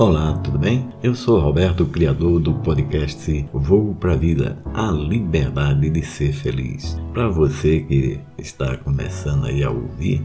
Olá, tudo bem? Eu sou Roberto, criador do podcast Voo para a Vida, a liberdade de ser feliz. Para você que está começando aí a ouvir,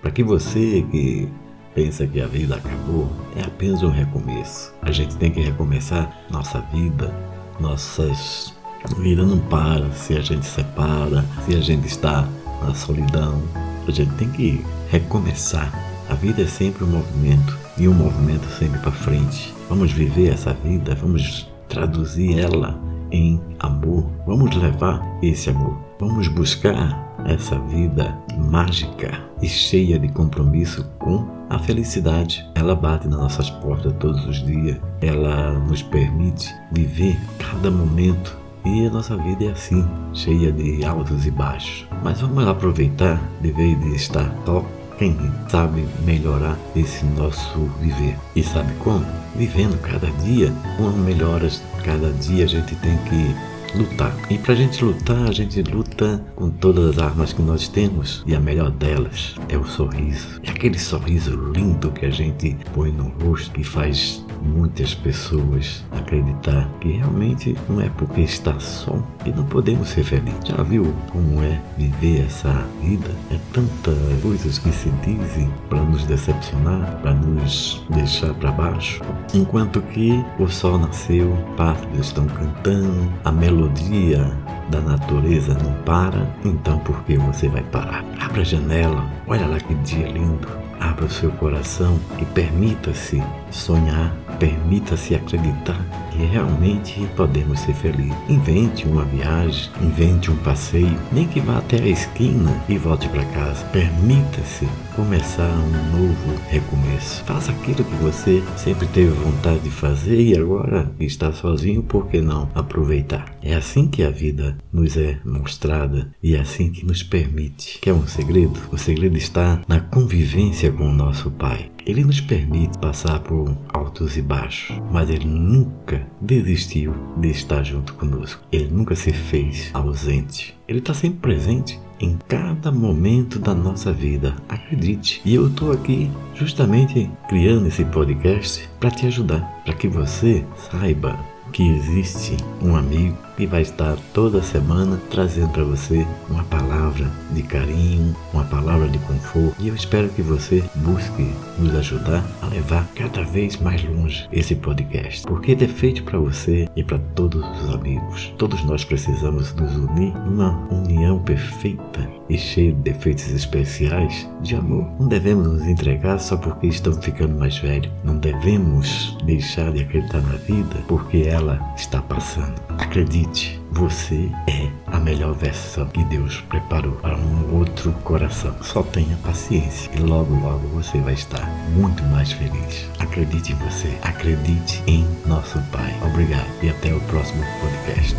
para que você que pensa que a vida acabou, é apenas um recomeço. A gente tem que recomeçar nossa vida, nossas vida não para se a gente separa, se a gente está na solidão. A gente tem que recomeçar. A vida é sempre um movimento e um movimento sempre para frente. Vamos viver essa vida, vamos traduzir ela em amor. Vamos levar esse amor. Vamos buscar essa vida mágica e cheia de compromisso com a felicidade. Ela bate nas nossas portas todos os dias. Ela nos permite viver cada momento e a nossa vida é assim, cheia de altos e baixos. Mas vamos aproveitar, de vez de estar só, quem sabe melhorar esse nosso viver. E sabe como? Vivendo cada dia, com melhoras, cada dia a gente tem que lutar. E para a gente lutar, a gente luta com todas as armas que nós temos. E a melhor delas é o sorriso. É aquele sorriso lindo que a gente põe no rosto que faz muitas pessoas acreditar que realmente não é porque está só que não podemos ser felizes. Já viu como é viver essa vida? É tantas coisas que se dizem para nos decepcionar, para nos deixar para baixo. Enquanto que o sol nasceu, pássaros estão cantando, a melodia da natureza não para, então por que você vai parar? Abra a janela, olha lá que dia lindo. Abra o seu coração e permita-se sonhar Permita-se acreditar que realmente podemos ser felizes. Invente uma viagem, invente um passeio, nem que vá até a esquina e volte para casa. Permita-se começar um novo recomeço. Faça aquilo que você sempre teve vontade de fazer e agora está sozinho, por que não aproveitar? É assim que a vida nos é mostrada e é assim que nos permite. Quer um segredo? O segredo está na convivência com o nosso Pai. Ele nos permite passar por altos e baixos, mas ele nunca desistiu de estar junto conosco. Ele nunca se fez ausente. Ele está sempre presente em cada momento da nossa vida. Acredite. E eu estou aqui justamente criando esse podcast para te ajudar, para que você saiba que existe um amigo que vai estar toda semana trazendo para você uma palavra de carinho, uma palavra de conforto. E eu espero que você busque nos ajudar a levar cada vez mais longe esse podcast, porque ele é feito para você e para todos os amigos. Todos nós precisamos nos unir numa união perfeita e cheia de defeitos especiais de amor. Não devemos nos entregar só porque estamos ficando mais velhos. Não devemos deixar de acreditar na vida porque ela está passando. Acredite, você é a melhor versão que Deus preparou para um outro coração. Só tenha paciência e logo, logo você vai estar muito mais feliz. Acredite em você, acredite em nosso Pai. Obrigado e até o próximo podcast.